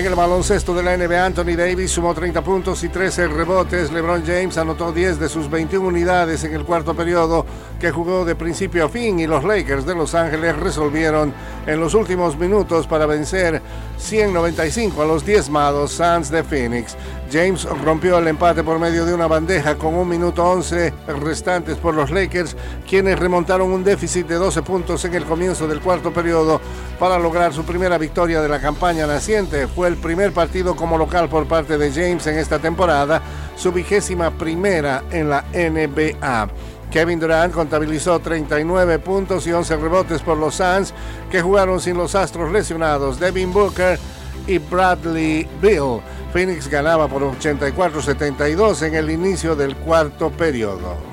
En el baloncesto de la NBA, Anthony Davis sumó 30 puntos y 13 rebotes. LeBron James anotó 10 de sus 21 unidades en el cuarto periodo que jugó de principio a fin y los Lakers de Los Ángeles resolvieron en los últimos minutos para vencer 195 a los diezmados Suns de Phoenix. James rompió el empate por medio de una bandeja con un minuto 11 restantes por los Lakers, quienes remontaron un déficit de 12 puntos en el comienzo del cuarto periodo para lograr su primera victoria de la campaña naciente. Fue el primer partido como local por parte de James en esta temporada, su vigésima primera en la NBA. Kevin Durant contabilizó 39 puntos y 11 rebotes por los Suns, que jugaron sin los astros lesionados Devin Booker y Bradley Bill. Phoenix ganaba por 84-72 en el inicio del cuarto periodo.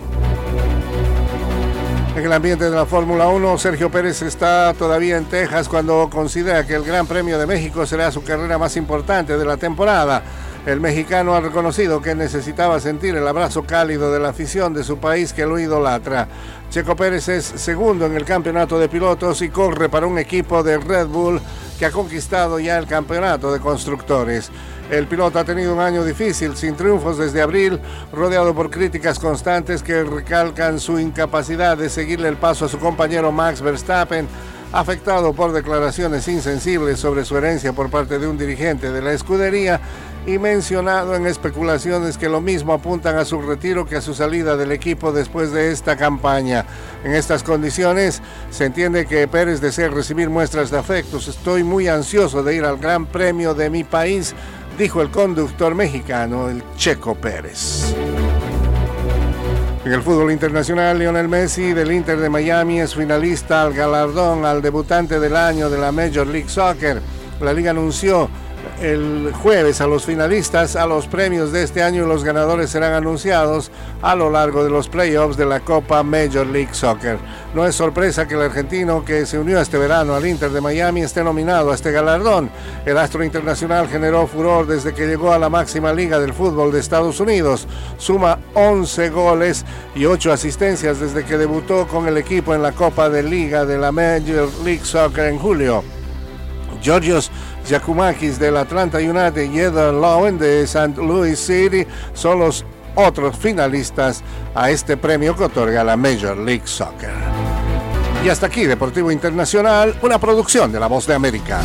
En el ambiente de la Fórmula 1, Sergio Pérez está todavía en Texas cuando considera que el Gran Premio de México será su carrera más importante de la temporada. El mexicano ha reconocido que necesitaba sentir el abrazo cálido de la afición de su país que lo idolatra. Checo Pérez es segundo en el campeonato de pilotos y corre para un equipo de Red Bull que ha conquistado ya el campeonato de constructores. El piloto ha tenido un año difícil, sin triunfos desde abril, rodeado por críticas constantes que recalcan su incapacidad de seguirle el paso a su compañero Max Verstappen, afectado por declaraciones insensibles sobre su herencia por parte de un dirigente de la escudería y mencionado en especulaciones que lo mismo apuntan a su retiro que a su salida del equipo después de esta campaña. En estas condiciones se entiende que Pérez desea recibir muestras de afectos. Estoy muy ansioso de ir al Gran Premio de mi país, dijo el conductor mexicano, el Checo Pérez. En el fútbol internacional, Lionel Messi del Inter de Miami es finalista al galardón al debutante del año de la Major League Soccer. La liga anunció el jueves a los finalistas a los premios de este año y los ganadores serán anunciados a lo largo de los playoffs de la Copa Major League Soccer. No es sorpresa que el argentino que se unió este verano al Inter de Miami esté nominado a este galardón. El astro internacional generó furor desde que llegó a la máxima liga del fútbol de Estados Unidos. Suma 11 goles y 8 asistencias desde que debutó con el equipo en la Copa de Liga de la Major League Soccer en julio. Georgios Yakumakis del Atlanta United y Eder Lowen de St. Louis City son los otros finalistas a este premio que otorga la Major League Soccer. Y hasta aquí Deportivo Internacional, una producción de La Voz de América.